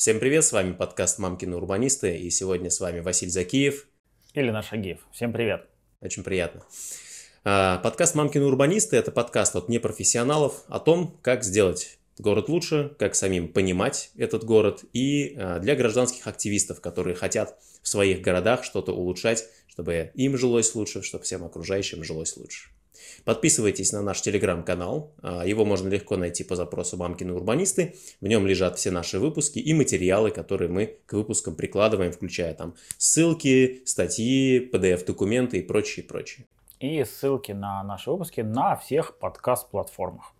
Всем привет, с вами подкаст «Мамкины урбанисты», и сегодня с вами Василий Закиев. Или наш Агиев. Всем привет. Очень приятно. А, подкаст «Мамкины урбанисты» — это подкаст от непрофессионалов о том, как сделать город лучше, как самим понимать этот город, и а, для гражданских активистов, которые хотят в своих городах что-то улучшать, чтобы им жилось лучше, чтобы всем окружающим жилось лучше. Подписывайтесь на наш телеграм-канал, а, его можно легко найти по запросу «Мамкины урбанисты». В нем лежат все наши выпуски и материалы, которые мы к выпускам прикладываем, включая там ссылки, статьи, PDF-документы и прочее, прочее. И ссылки на наши выпуски на всех подкаст-платформах.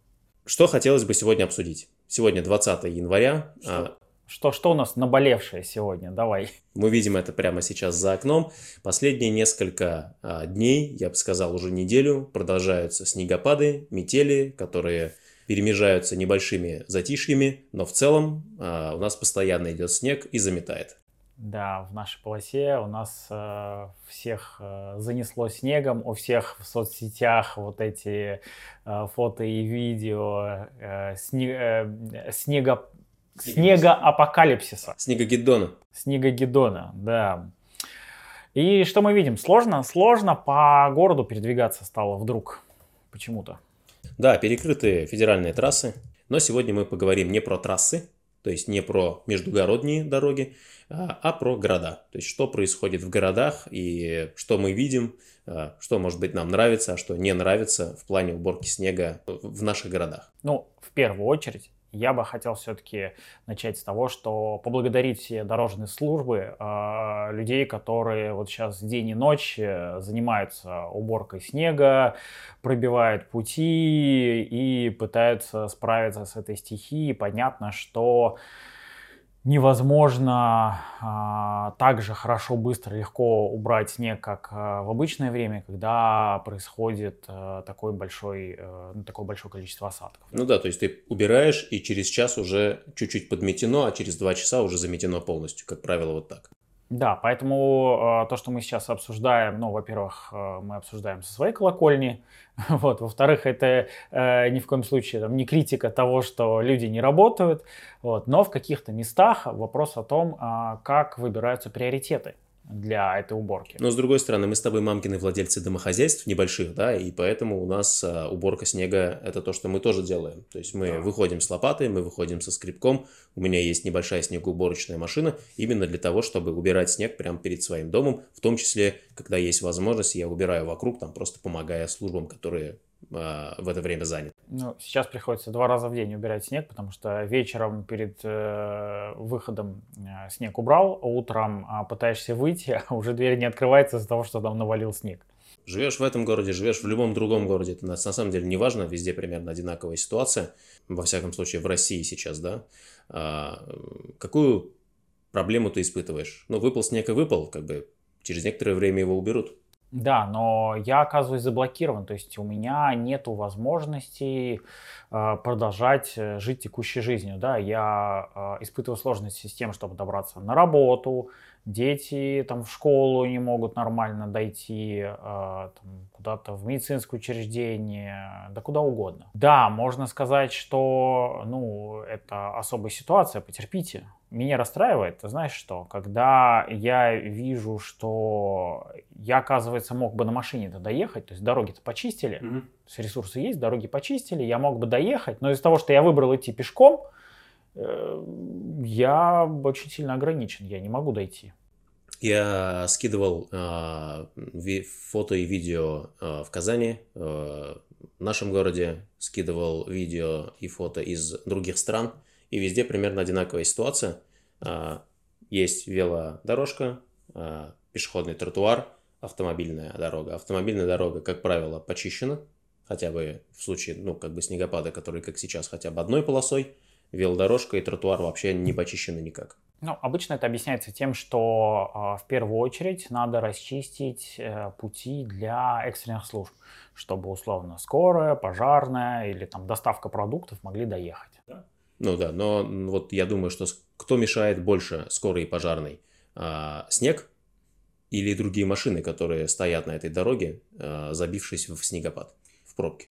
Что хотелось бы сегодня обсудить? Сегодня 20 января. Что? Что, что у нас наболевшее сегодня? Давай. Мы видим это прямо сейчас за окном. Последние несколько а, дней, я бы сказал уже неделю, продолжаются снегопады, метели, которые перемежаются небольшими затишьями, но в целом а, у нас постоянно идет снег и заметает. Да, в нашей полосе у нас э, всех э, занесло снегом, у всех в соцсетях вот эти э, фото и видео э, сне, э, снега Снегоапокалипсиса. Снегогеддона. Снегогеддона, да. И что мы видим? Сложно, сложно по городу передвигаться стало вдруг почему-то. Да, перекрыты федеральные трассы, но сегодня мы поговорим не про трассы, то есть не про междугородние дороги, а, а про города. То есть что происходит в городах и что мы видим, а, что, может быть, нам нравится, а что не нравится в плане уборки снега в наших городах. Ну, в первую очередь, я бы хотел все-таки начать с того, что поблагодарить все дорожные службы, э, людей, которые вот сейчас день и ночь э, занимаются уборкой снега, пробивают пути и пытаются справиться с этой стихией. Понятно, что невозможно а, так же хорошо, быстро, легко убрать снег, как а, в обычное время, когда происходит а, такой большой, а, такое большое количество осадков. Ну да, то есть ты убираешь, и через час уже чуть-чуть подметено, а через два часа уже заметено полностью, как правило, вот так. Да, поэтому э, то, что мы сейчас обсуждаем, ну, во-первых, э, мы обсуждаем со своей колокольни, вот, во-вторых, это э, ни в коем случае там, не критика того, что люди не работают, вот, но в каких-то местах вопрос о том, э, как выбираются приоритеты для этой уборки. Но с другой стороны, мы с тобой мамкины владельцы домохозяйств небольших, да, и поэтому у нас а, уборка снега это то, что мы тоже делаем. То есть мы да. выходим с лопатой, мы выходим со скребком, у меня есть небольшая снегоуборочная машина, именно для того, чтобы убирать снег прямо перед своим домом, в том числе, когда есть возможность, я убираю вокруг, там просто помогая службам, которые в это время занят. Ну, сейчас приходится два раза в день убирать снег, потому что вечером перед э, выходом э, снег убрал, а утром э, пытаешься выйти, а уже дверь не открывается из-за того, что там навалил снег. Живешь в этом городе, живешь в любом другом городе, это на, на самом деле не важно, везде примерно одинаковая ситуация, во всяком случае в России сейчас, да. А, какую проблему ты испытываешь? Ну, выпал снег и выпал, как бы через некоторое время его уберут. Да, но я оказываюсь заблокирован, то есть у меня нет возможности э, продолжать э, жить текущей жизнью. Да, я э, испытываю сложности с тем, чтобы добраться на работу, дети там в школу не могут нормально дойти, э, куда-то в медицинское учреждение, да куда угодно. Да, можно сказать, что ну, это особая ситуация, потерпите. Меня расстраивает, ты знаешь что, когда я вижу, что я, оказывается, мог бы на машине-то доехать, то есть дороги-то почистили, mm-hmm. то есть ресурсы есть, дороги почистили, я мог бы доехать, но из-за того, что я выбрал идти пешком, э, я очень сильно ограничен, я не могу дойти. Я скидывал э, фото и видео э, в Казани, э, в нашем городе, скидывал видео и фото из других стран, и везде примерно одинаковая ситуация. Э, есть велодорожка, э, пешеходный тротуар, автомобильная дорога. Автомобильная дорога, как правило, почищена, хотя бы в случае, ну, как бы снегопада, который, как сейчас, хотя бы одной полосой. Велодорожка и тротуар вообще не почищены никак. Ну, обычно это объясняется тем, что э, в первую очередь надо расчистить э, пути для экстренных служб, чтобы условно скорая, пожарная или там доставка продуктов могли доехать. Ну да, но вот я думаю, что кто мешает больше скорой и пожарной? А, снег или другие машины, которые стоят на этой дороге, а, забившись в снегопад, в пробке?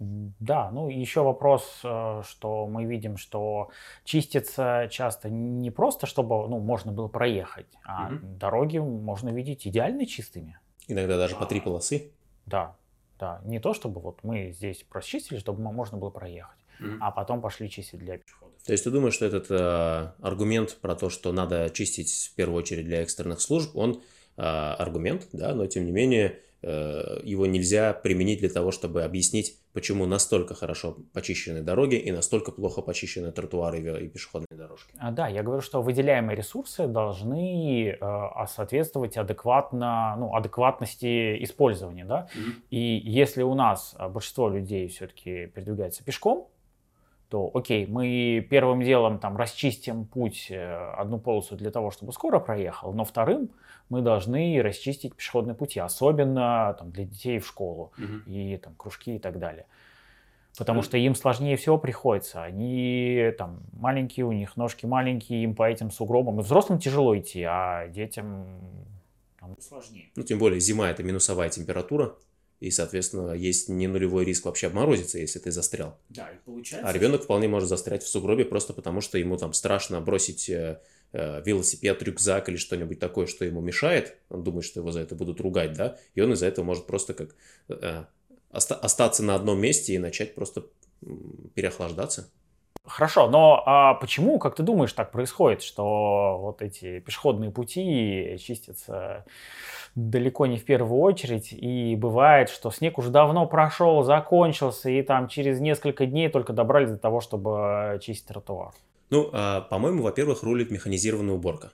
Да, ну еще вопрос, э, что мы видим, что чистится часто не просто, чтобы ну, можно было проехать, а угу. дороги можно видеть идеально чистыми. Иногда даже по три полосы. Да, да. Не то, чтобы вот мы здесь прочистили, чтобы можно было проехать, угу. а потом пошли чистить для пешеходов. То есть ты думаешь, что этот э, аргумент про то, что надо чистить в первую очередь для экстренных служб, он э, аргумент, да, но тем не менее его нельзя применить для того, чтобы объяснить, почему настолько хорошо почищены дороги и настолько плохо почищены тротуары и пешеходные дорожки. А, да, я говорю, что выделяемые ресурсы должны э, соответствовать адекватно, ну, адекватности использования. Да? Mm-hmm. И если у нас большинство людей все-таки передвигается пешком, то окей, мы первым делом там расчистим путь, э, одну полосу для того, чтобы скоро проехал, но вторым мы должны расчистить пешеходные пути, особенно там, для детей в школу угу. и там кружки и так далее. Потому что им сложнее всего приходится. Они там маленькие, у них ножки маленькие, им по этим сугробам. И взрослым тяжело идти, а детям там, сложнее. Ну, тем более зима это минусовая температура. И, соответственно, есть не нулевой риск вообще обморозиться, если ты застрял. Да, и получается. А ребенок вполне может застрять в сугробе просто потому, что ему там страшно бросить э, э, велосипед, рюкзак или что-нибудь такое, что ему мешает. Он думает, что его за это будут ругать, да, и он из-за этого может просто как э, оста- остаться на одном месте и начать просто переохлаждаться. Хорошо, но а почему, как ты думаешь, так происходит, что вот эти пешеходные пути чистятся далеко не в первую очередь, и бывает, что снег уже давно прошел, закончился, и там через несколько дней только добрались до того, чтобы чистить тротуар? Ну, а, по-моему, во-первых, рулит механизированная уборка.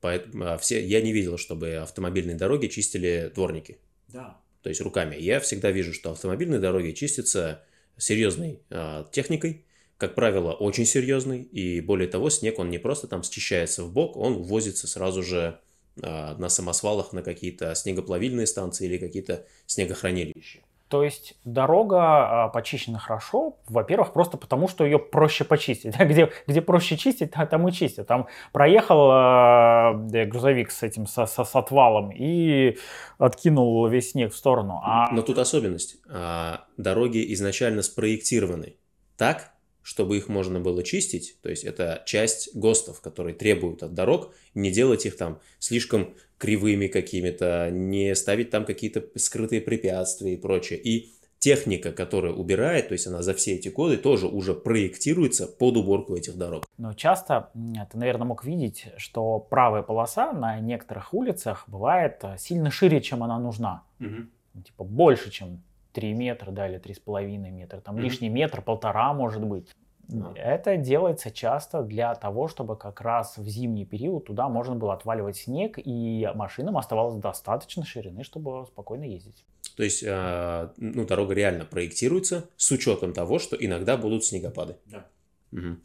Поэтому а, все, я не видел, чтобы автомобильные дороги чистили дворники. Да. То есть руками. Я всегда вижу, что автомобильные дороги чистятся серьезной а, техникой, как правило, очень серьезный, и более того, снег, он не просто там счищается в бок, он возится сразу же на самосвалах на какие-то снегоплавильные станции или какие-то снегохранилища. То есть дорога а, почищена хорошо, во-первых, просто потому, что ее проще почистить. Где, где проще чистить, там и чистят. Там проехал э, грузовик с этим, со, со, с отвалом и откинул весь снег в сторону. А... Но тут особенность. А, дороги изначально спроектированы так, чтобы их можно было чистить, то есть это часть ГОСТов, которые требуют от дорог, не делать их там слишком кривыми какими-то, не ставить там какие-то скрытые препятствия и прочее. И техника, которая убирает, то есть она за все эти годы тоже уже проектируется под уборку этих дорог. Но часто ты, наверное, мог видеть, что правая полоса на некоторых улицах бывает э, сильно шире, чем она нужна. Угу. Типа больше, чем 3 метра, да, или 3,5 метра, там mm-hmm. лишний метр, полтора может быть. No. Это делается часто для того, чтобы как раз в зимний период туда можно было отваливать снег, и машинам оставалось достаточно ширины, чтобы спокойно ездить. То есть, э, ну, дорога реально проектируется с учетом того, что иногда будут снегопады. Да. Угу.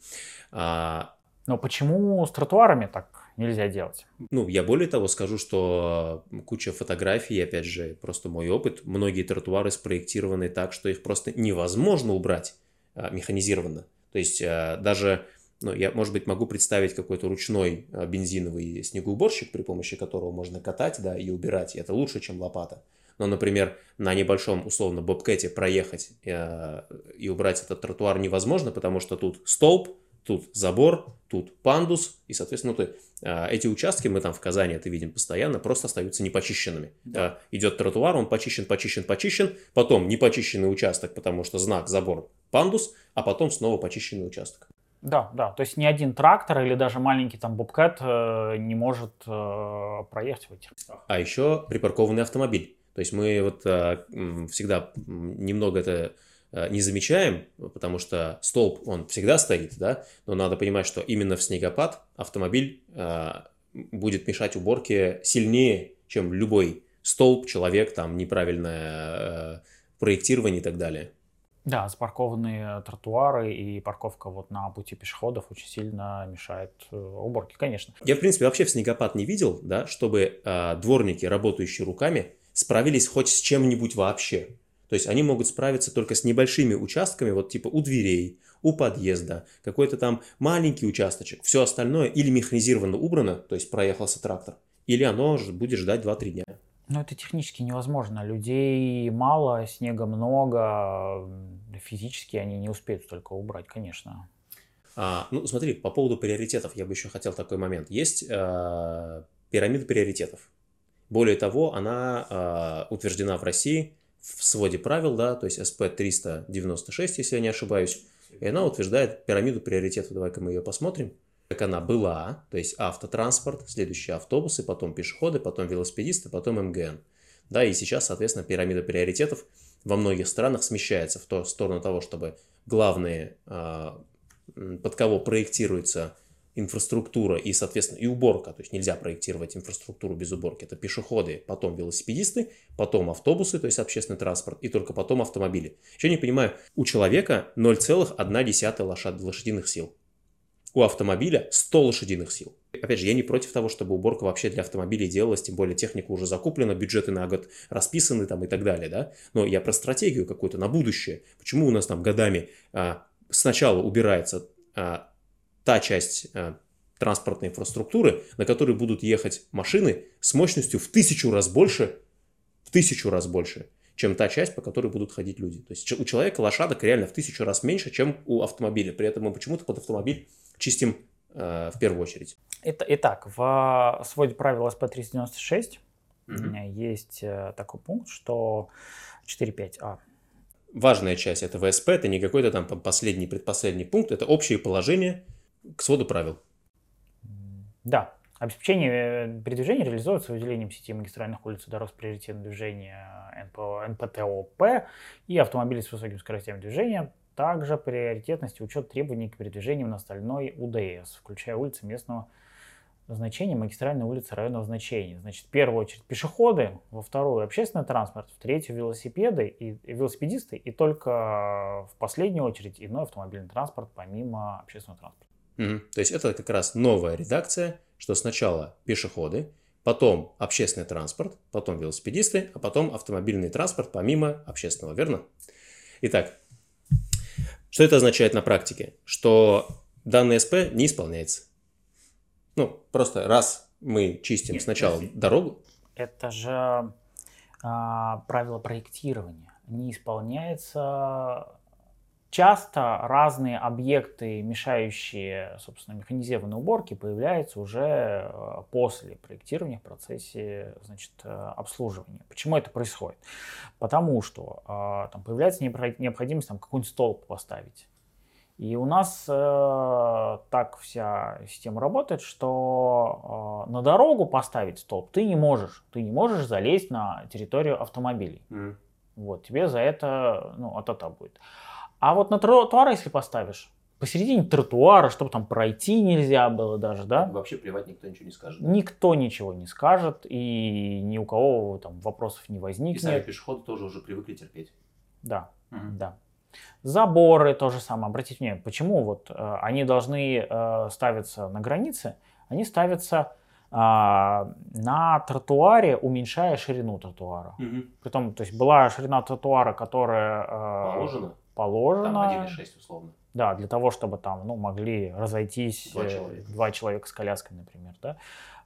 А... Но почему с тротуарами так нельзя делать. Ну, я более того скажу, что куча фотографий, опять же, просто мой опыт, многие тротуары спроектированы так, что их просто невозможно убрать а, механизированно. То есть а, даже, ну, я, может быть, могу представить какой-то ручной а, бензиновый снегоуборщик, при помощи которого можно катать, да, и убирать, и это лучше, чем лопата. Но, например, на небольшом, условно, бобкете проехать э, и убрать этот тротуар невозможно, потому что тут столб, тут забор, тут пандус, и, соответственно, ну, эти участки, мы там в Казани это видим постоянно, просто остаются непочищенными. Да. А, идет тротуар, он почищен, почищен, почищен, потом непочищенный участок, потому что знак, забор, пандус, а потом снова почищенный участок. Да, да, то есть ни один трактор или даже маленький там бобкэт э, не может э, проехать в этих местах. А еще припаркованный автомобиль. То есть мы вот э, всегда немного это Э, не замечаем, потому что столб, он всегда стоит, да, но надо понимать, что именно в снегопад автомобиль э, будет мешать уборке сильнее, чем любой столб, человек, там неправильное э, проектирование и так далее. Да, спаркованные тротуары и парковка вот на пути пешеходов очень сильно мешает уборке, конечно. Я, в принципе, вообще в снегопад не видел, да, чтобы э, дворники, работающие руками, справились хоть с чем-нибудь вообще. То есть они могут справиться только с небольшими участками, вот типа у дверей, у подъезда, какой-то там маленький участочек. Все остальное или механизированно убрано, то есть проехался трактор, или оно будет ждать 2-3 дня. Ну, это технически невозможно. Людей мало, снега много, физически они не успеют столько убрать, конечно. А, ну, смотри, по поводу приоритетов я бы еще хотел такой момент. Есть э, пирамида приоритетов. Более того, она э, утверждена в России в своде правил, да, то есть СП-396, если я не ошибаюсь, и она утверждает пирамиду приоритетов. Давай-ка мы ее посмотрим. Как она была, то есть автотранспорт, следующие автобусы, потом пешеходы, потом велосипедисты, потом МГН. Да, и сейчас, соответственно, пирамида приоритетов во многих странах смещается в ту сторону того, чтобы главные, а, под кого проектируется инфраструктура и, соответственно, и уборка. То есть нельзя проектировать инфраструктуру без уборки. Это пешеходы, потом велосипедисты, потом автобусы, то есть общественный транспорт, и только потом автомобили. Еще не понимаю, у человека 0,1 лошад, лошадиных сил. У автомобиля 100 лошадиных сил. Опять же, я не против того, чтобы уборка вообще для автомобилей делалась, тем более техника уже закуплена, бюджеты на год расписаны там и так далее, да. Но я про стратегию какую-то на будущее. Почему у нас там годами а, сначала убирается а, та часть э, транспортной инфраструктуры, на которой будут ехать машины с мощностью в тысячу раз больше, в тысячу раз больше, чем та часть, по которой будут ходить люди. То есть у человека лошадок реально в тысячу раз меньше, чем у автомобиля. При этом мы почему-то под автомобиль чистим э, в первую очередь. Итак, в своде правил СП-396 mm-hmm. есть э, такой пункт, что 4.5а важная часть этого СП, это не какой-то там последний, предпоследний пункт, это общее положение к своду правил. Да. Обеспечение э, передвижения реализуется выделением сети магистральных улиц и дорог с приоритетным движением НПТОП и автомобилей с высоким скоростями движения. Также приоритетность учет требований к передвижению на остальной УДС, включая улицы местного значения, магистральные улицы районного значения. Значит, в первую очередь пешеходы, во вторую общественный транспорт, в третью велосипеды и, велосипедисты, и только в последнюю очередь иной автомобильный транспорт помимо общественного транспорта. Угу. То есть это как раз новая редакция, что сначала пешеходы, потом общественный транспорт, потом велосипедисты, а потом автомобильный транспорт помимо общественного, верно? Итак, что это означает на практике? Что данный СП не исполняется. Ну, просто раз мы чистим Нет, сначала подожди. дорогу. Это же а, правило проектирования. Не исполняется Часто разные объекты, мешающие, собственно, механизированной уборке, появляются уже э, после проектирования в процессе значит, э, обслуживания. Почему это происходит? Потому что э, там появляется необходимость там, какой-нибудь столб поставить. И у нас э, так вся система работает, что э, на дорогу поставить столб ты не можешь. Ты не можешь залезть на территорию автомобилей. Mm. Вот, тебе за это, ну, от этого будет. А вот на тротуар, если поставишь, посередине тротуара, чтобы там пройти нельзя было даже, да? Вообще плевать никто ничего не скажет. Никто ничего не скажет, и ни у кого там вопросов не возникнет. И сами пешеходы тоже уже привыкли терпеть. Да, угу. да. Заборы то же самое. Обратите внимание, почему вот э, они должны э, ставиться на границе, они ставятся э, на тротуаре, уменьшая ширину тротуара. Угу. Притом, то есть была ширина тротуара, которая... Э, Положена? Положено. Там 1,6 условно. Да, для того, чтобы там, ну, могли разойтись два человека, два человека с коляской, например, да.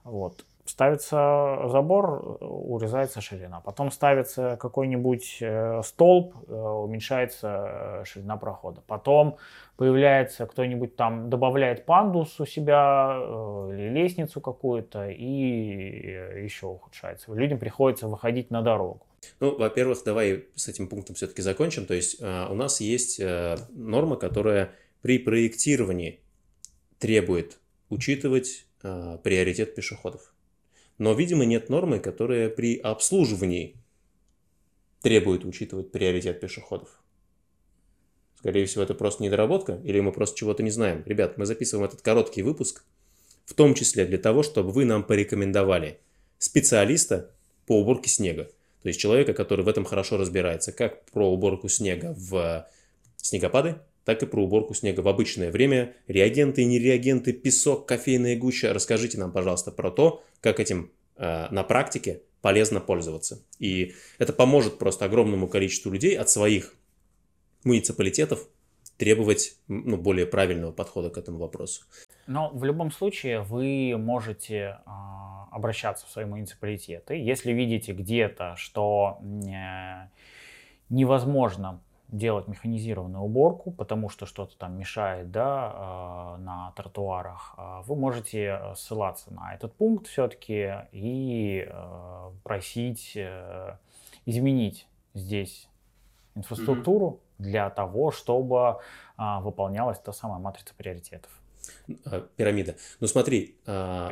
Вот. Ставится забор, урезается ширина. Потом ставится какой-нибудь э, столб, э, уменьшается э, ширина прохода. Потом появляется кто-нибудь там, добавляет пандус у себя или лестницу какую-то, и еще ухудшается. Людям приходится выходить на дорогу. Ну, во-первых, давай с этим пунктом все-таки закончим. То есть э, у нас есть э, норма, которая при проектировании требует учитывать э, приоритет пешеходов. Но, видимо, нет нормы, которая при обслуживании требует учитывать приоритет пешеходов. Скорее всего, это просто недоработка, или мы просто чего-то не знаем. Ребят, мы записываем этот короткий выпуск, в том числе для того, чтобы вы нам порекомендовали специалиста по уборке снега. То есть человека, который в этом хорошо разбирается, как про уборку снега в снегопады, так и про уборку снега в обычное время. Реагенты, нереагенты, песок, кофейная гуща. Расскажите нам, пожалуйста, про то, как этим э, на практике полезно пользоваться. И это поможет просто огромному количеству людей от своих муниципалитетов требовать ну, более правильного подхода к этому вопросу. Но в любом случае вы можете э, обращаться в свои муниципалитеты. Если видите где-то, что э, невозможно делать механизированную уборку, потому что что-то там мешает да, на тротуарах, вы можете ссылаться на этот пункт все-таки и просить изменить здесь инфраструктуру mm-hmm. Для того, чтобы выполнялась та самая матрица приоритетов. А, пирамида. Ну смотри, а,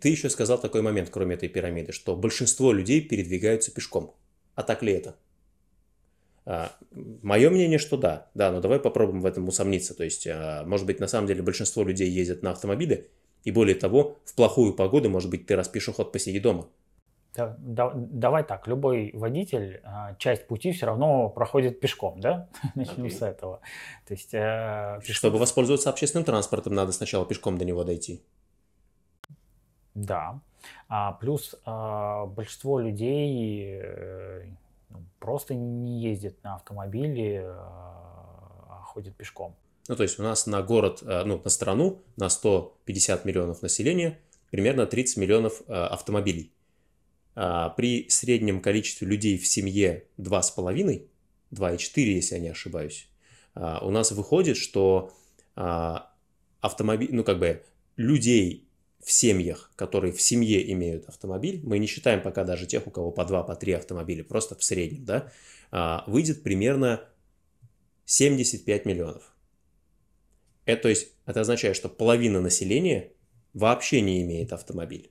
ты еще сказал такой момент, кроме этой пирамиды, что большинство людей передвигаются пешком. А так ли это? А, мое мнение, что да. Да, но давай попробуем в этом усомниться. То есть, может быть, на самом деле большинство людей ездят на автомобиле, и более того, в плохую погоду, может быть, ты раз пешеход посиди дома. Да, да, давай так, любой водитель а, часть пути все равно проходит пешком, да? Начнем okay. с этого. То есть, э, пешком... Чтобы воспользоваться общественным транспортом, надо сначала пешком до него дойти. Да. А, плюс а, большинство людей э, ну, просто не ездит на автомобиле, а, а ходит пешком. Ну, то есть у нас на город, э, ну, на страну, на 150 миллионов населения, примерно 30 миллионов э, автомобилей. А, при среднем количестве людей в семье 2,5, 2,4, если я не ошибаюсь, а, у нас выходит, что а, автомобиль, ну как бы людей в семьях, которые в семье имеют автомобиль, мы не считаем пока даже тех, у кого по 2, по 3 автомобиля, просто в среднем, да, выйдет примерно 75 миллионов. Это, то есть, это означает, что половина населения вообще не имеет автомобиль.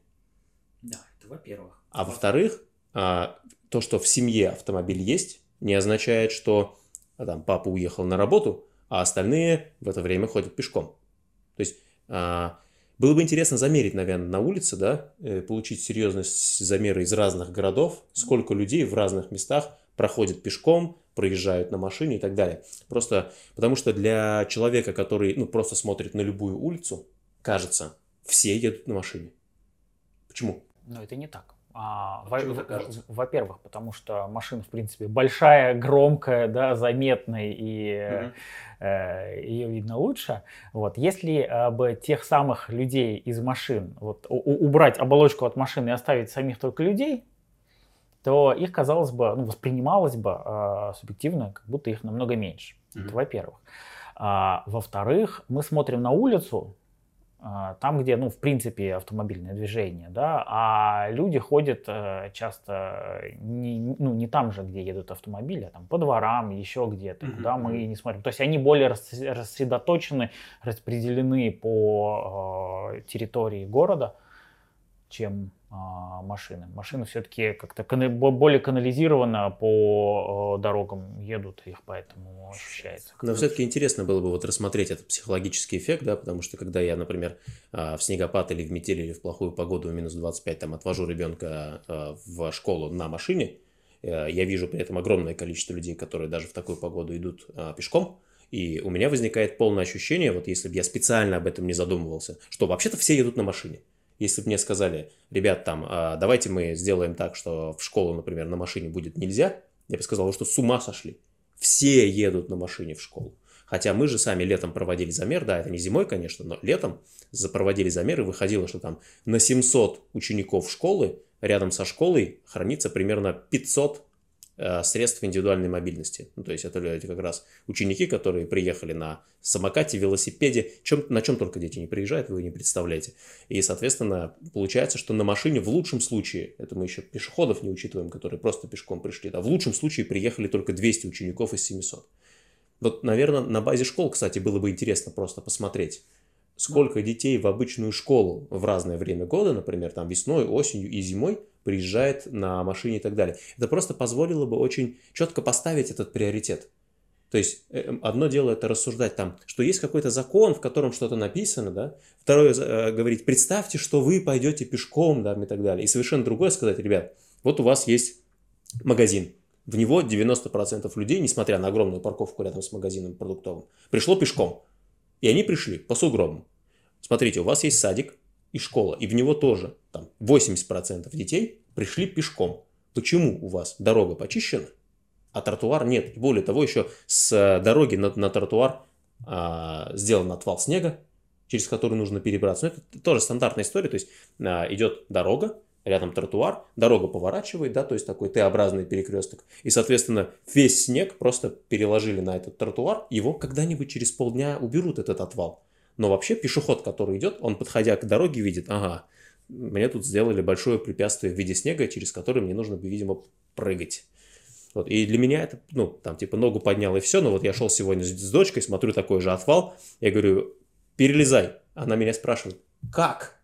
Да, это во-первых. А во-вторых, а, то, что в семье автомобиль есть, не означает, что а, там папа уехал на работу, а остальные в это время ходят пешком. То есть а, было бы интересно замерить, наверное, на улице, да, э, получить серьезные замеры из разных городов, сколько людей в разных местах проходят пешком, проезжают на машине и так далее. Просто потому что для человека, который ну, просто смотрит на любую улицу, кажется, все едут на машине. Почему? Но это не так. А, во-первых, потому что машина, в принципе, большая, громкая, да, заметная, и mm-hmm. э, ее видно лучше. Вот. Если э, бы тех самых людей из машин, вот, убрать оболочку от машины и оставить самих только людей, то их, казалось бы, ну, воспринималось бы э, субъективно, как будто их намного меньше. Mm-hmm. Это во-первых. А, во-вторых, мы смотрим на улицу, а, там, где, ну, в принципе, автомобильное движение, да, а люди ходят э, часто не, ну, не там же, где едут автомобили, а там по дворам, еще где-то, mm-hmm. куда мы не смотрим. То есть они более рассредоточены, распределены по э, территории города, чем а, машины. Машины все-таки как-то более канализированно по дорогам едут, их поэтому ощущается. Но все-таки интересно было бы вот рассмотреть этот психологический эффект, да, потому что когда я, например, а, в снегопад или в метель или в плохую погоду в минус 25 там отвожу ребенка а, в школу на машине, э, я вижу при этом огромное количество людей, которые даже в такую погоду идут пешком, и у меня возникает полное ощущение, вот если бы я специально об этом не задумывался, что вообще-то все едут на машине. Если бы мне сказали, ребят, там, а, давайте мы сделаем так, что в школу, например, на машине будет нельзя, я бы сказал, что с ума сошли. Все едут на машине в школу. Хотя мы же сами летом проводили замер, да, это не зимой, конечно, но летом проводили замер и выходило, что там на 700 учеников школы рядом со школой хранится примерно 500 Э, средств индивидуальной мобильности. Ну, то есть это люди как раз ученики, которые приехали на самокате, велосипеде, чем, на чем только дети не приезжают, вы не представляете. И, соответственно, получается, что на машине в лучшем случае, это мы еще пешеходов не учитываем, которые просто пешком пришли, да, в лучшем случае приехали только 200 учеников из 700. Вот, наверное, на базе школ, кстати, было бы интересно просто посмотреть, сколько детей в обычную школу в разное время года, например, там весной, осенью и зимой, приезжает на машине и так далее. Это просто позволило бы очень четко поставить этот приоритет. То есть э, одно дело это рассуждать там, что есть какой-то закон, в котором что-то написано, да. Второе э, говорить, представьте, что вы пойдете пешком, да, и так далее. И совершенно другое сказать, ребят, вот у вас есть магазин, в него 90% людей, несмотря на огромную парковку рядом с магазином продуктовым, пришло пешком. И они пришли по сугробам. Смотрите, у вас есть садик, и школа, и в него тоже там 80% детей пришли пешком. Почему у вас дорога почищена, а тротуар нет? И более того, еще с дороги на, на тротуар а, сделан отвал снега, через который нужно перебраться. Но это тоже стандартная история, то есть а, идет дорога, рядом тротуар, дорога поворачивает, да, то есть такой Т-образный перекресток, и, соответственно, весь снег просто переложили на этот тротуар, его когда-нибудь через полдня уберут этот отвал. Но вообще пешеход, который идет, он, подходя к дороге, видит, ага, мне тут сделали большое препятствие в виде снега, через которое мне нужно, видимо, прыгать. Вот. И для меня это, ну, там, типа, ногу поднял и все, но вот я шел сегодня с, с дочкой, смотрю такой же отвал, я говорю, перелезай. Она меня спрашивает, как?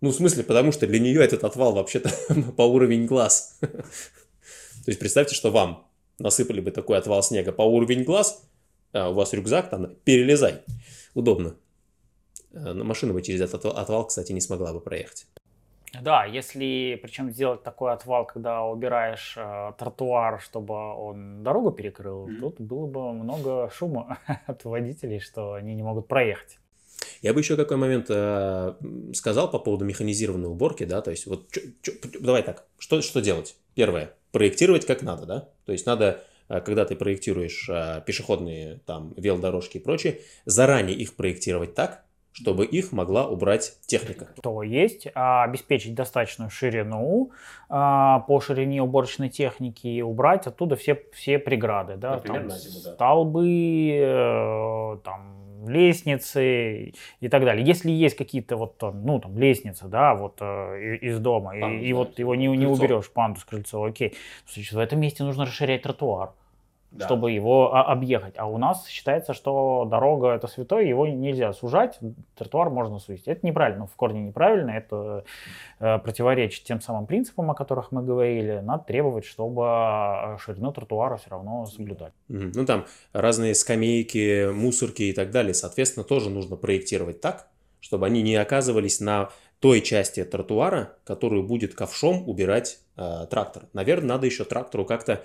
Ну, в смысле, потому что для нее этот отвал вообще-то по уровень глаз. То есть представьте, что вам насыпали бы такой отвал снега по уровень глаз, а у вас рюкзак, там, перелезай. Удобно. Э, машина бы через этот отвал, кстати, не смогла бы проехать. Да, если причем сделать такой отвал, когда убираешь э, тротуар, чтобы он дорогу перекрыл, mm-hmm. тут было бы много шума от водителей, что они не могут проехать. Я бы еще какой момент э, сказал по поводу механизированной уборки, да, то есть вот чё, чё, давай так, что, что делать? Первое, проектировать как надо, да, то есть надо, когда ты проектируешь э, пешеходные там велодорожки и прочее, заранее их проектировать так, чтобы их могла убрать техника. То есть а, обеспечить достаточную ширину а, по ширине уборочной техники и убрать оттуда все, все преграды. Да, Например, там, на зиму, да. Столбы, э, там, лестницы и так далее. Если есть какие-то вот, ну, там, лестницы, да, вот э, из дома, пандус, и, и вот его не, не уберешь, пандус, крыльцо, окей. Значит, в этом месте нужно расширять тротуар да. чтобы его а, объехать. А у нас считается, что дорога это святое, его нельзя сужать, тротуар можно сузить. Это неправильно, в корне неправильно, это э, противоречит тем самым принципам, о которых мы говорили. Надо требовать, чтобы э, ширину тротуара все равно соблюдать. Ну там разные скамейки, мусорки и так далее, соответственно, тоже нужно проектировать так, чтобы они не оказывались на той части тротуара, которую будет ковшом убирать э, трактор. Наверное, надо еще трактору как-то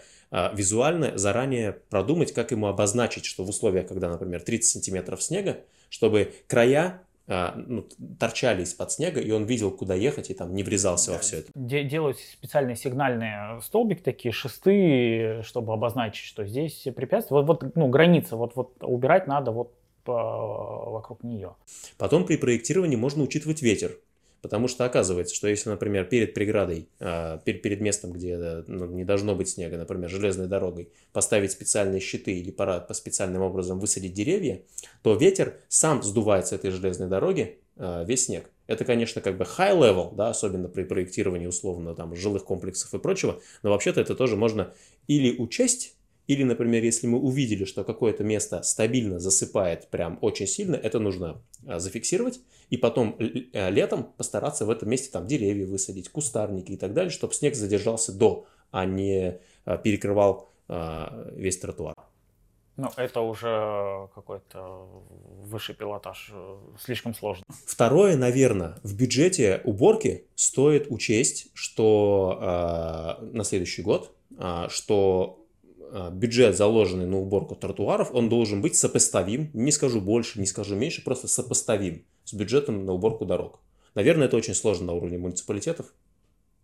визуально заранее продумать, как ему обозначить, что в условиях, когда, например, 30 сантиметров снега, чтобы края э, ну, торчали из-под снега, и он видел, куда ехать, и там не врезался да. во все это. Делают специальные сигнальные столбики, такие шесты, чтобы обозначить, что здесь препятствие. Вот, вот ну, граница, вот, вот убирать надо вот по, вокруг нее. Потом при проектировании можно учитывать ветер. Потому что оказывается, что если, например, перед преградой, а, перед местом, где ну, не должно быть снега, например, железной дорогой, поставить специальные щиты или пора по специальным образом высадить деревья, то ветер сам сдувает с этой железной дороги а, весь снег. Это, конечно, как бы high level, да, особенно при проектировании условно там жилых комплексов и прочего, но вообще-то это тоже можно или учесть, или, например, если мы увидели, что какое-то место стабильно засыпает прям очень сильно, это нужно а, зафиксировать и потом э, летом постараться в этом месте там деревья высадить, кустарники и так далее, чтобы снег задержался до, а не а, перекрывал а, весь тротуар. Ну, это уже какой-то высший пилотаж, э, слишком сложно. Второе, наверное, в бюджете уборки стоит учесть, что э, на следующий год, э, что бюджет, заложенный на уборку тротуаров, он должен быть сопоставим, не скажу больше, не скажу меньше, просто сопоставим с бюджетом на уборку дорог. Наверное, это очень сложно на уровне муниципалитетов,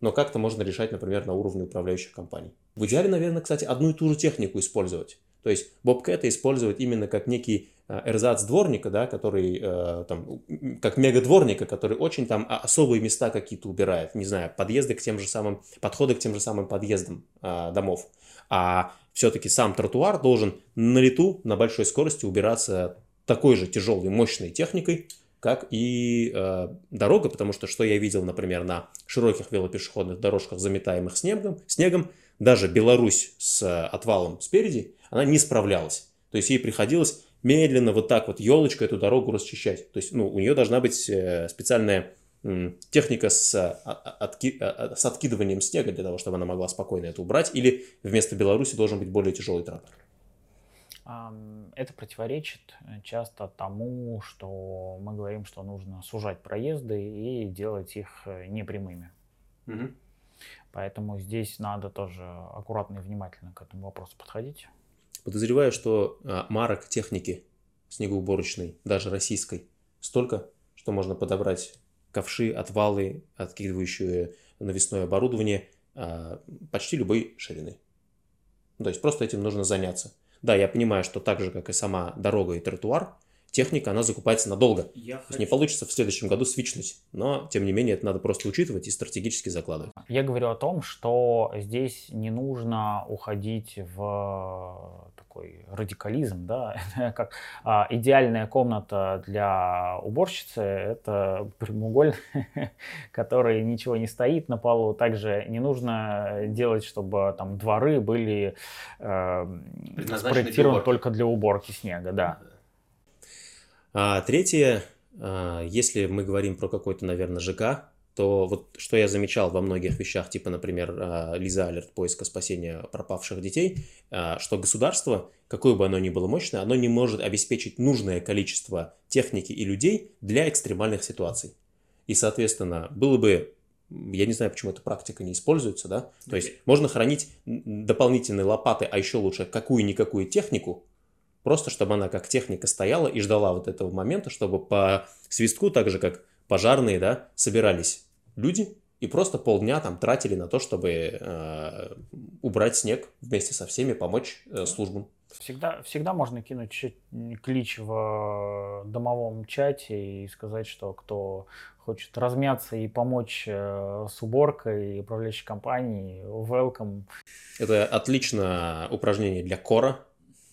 но как-то можно решать, например, на уровне управляющих компаний. В идеале, наверное, кстати, одну и ту же технику использовать. То есть Bobcat использовать именно как некий э, эрзац дворника, да, который э, там, как мега-дворника, который очень там особые места какие-то убирает, не знаю, подъезды к тем же самым, подходы к тем же самым подъездам э, домов. А все-таки сам тротуар должен на лету, на большой скорости убираться такой же тяжелой, мощной техникой, как и э, дорога, потому что что я видел, например, на широких велопешеходных дорожках, заметаемых снегом, снегом, даже Беларусь с отвалом спереди, она не справлялась. То есть ей приходилось медленно вот так вот елочкой эту дорогу расчищать. То есть ну, у нее должна быть э, специальная техника с, а, а, отки, а, с откидыванием снега для того, чтобы она могла спокойно это убрать, или вместо Беларуси должен быть более тяжелый трактор? Это противоречит э, часто тому, что мы говорим, что нужно сужать проезды и делать их э, непрямыми. Угу. Поэтому здесь надо тоже аккуратно и внимательно к этому вопросу подходить. Подозреваю, что марок техники снегоуборочной, даже российской, столько, что можно подобрать ковши, отвалы, откидывающие навесное оборудование а, почти любой ширины. То есть просто этим нужно заняться. Да, я понимаю, что так же, как и сама дорога и тротуар, техника, она закупается надолго. Я То есть не получится в следующем году свичнуть, но, тем не менее, это надо просто учитывать и стратегически закладывать. Я говорю о том, что здесь не нужно уходить в такой радикализм, да, как а, идеальная комната для уборщицы, это прямоугольник, который ничего не стоит на полу. Также не нужно делать, чтобы там дворы были э, спроектированы только для уборки снега, да. А третье, а, если мы говорим про какой-то, наверное, ЖК, то вот что я замечал во многих вещах, типа, например, а, Лиза Алерт, поиска спасения пропавших детей, а, что государство, какое бы оно ни было мощное, оно не может обеспечить нужное количество техники и людей для экстремальных ситуаций. И, соответственно, было бы я не знаю, почему эта практика не используется, да? То есть можно хранить дополнительные лопаты, а еще лучше какую-никакую технику, Просто чтобы она как техника стояла и ждала вот этого момента, чтобы по свистку, так же как пожарные, да, собирались люди и просто полдня там тратили на то, чтобы э, убрать снег вместе со всеми, помочь э, службам. Всегда, всегда можно кинуть клич в домовом чате и сказать, что кто хочет размяться и помочь э, с уборкой и управляющей компанией, welcome. Это отличное упражнение для кора, Э,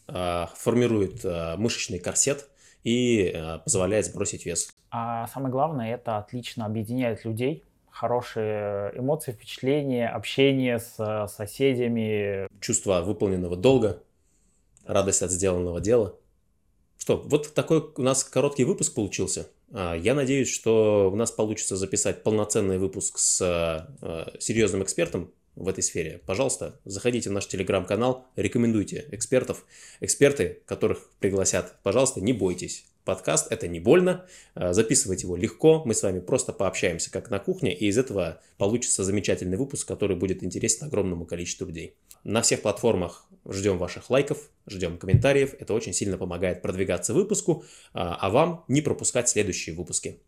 формирует э, мышечный корсет и э, позволяет сбросить вес. А самое главное, это отлично объединяет людей, хорошие эмоции, впечатления, общение с соседями. Чувство выполненного долга, радость от сделанного дела. Что, вот такой у нас короткий выпуск получился. А, я надеюсь, что у нас получится записать полноценный выпуск с серьезным экспертом, в этой сфере, пожалуйста, заходите в наш телеграм-канал, рекомендуйте экспертов. Эксперты, которых пригласят, пожалуйста, не бойтесь. Подкаст это не больно, э, записывать его легко, мы с вами просто пообщаемся как на кухне, и из этого получится замечательный выпуск, который будет интересен огромному количеству людей. На всех платформах ждем ваших лайков, ждем комментариев, это очень сильно помогает продвигаться выпуску, а, а вам не пропускать следующие выпуски.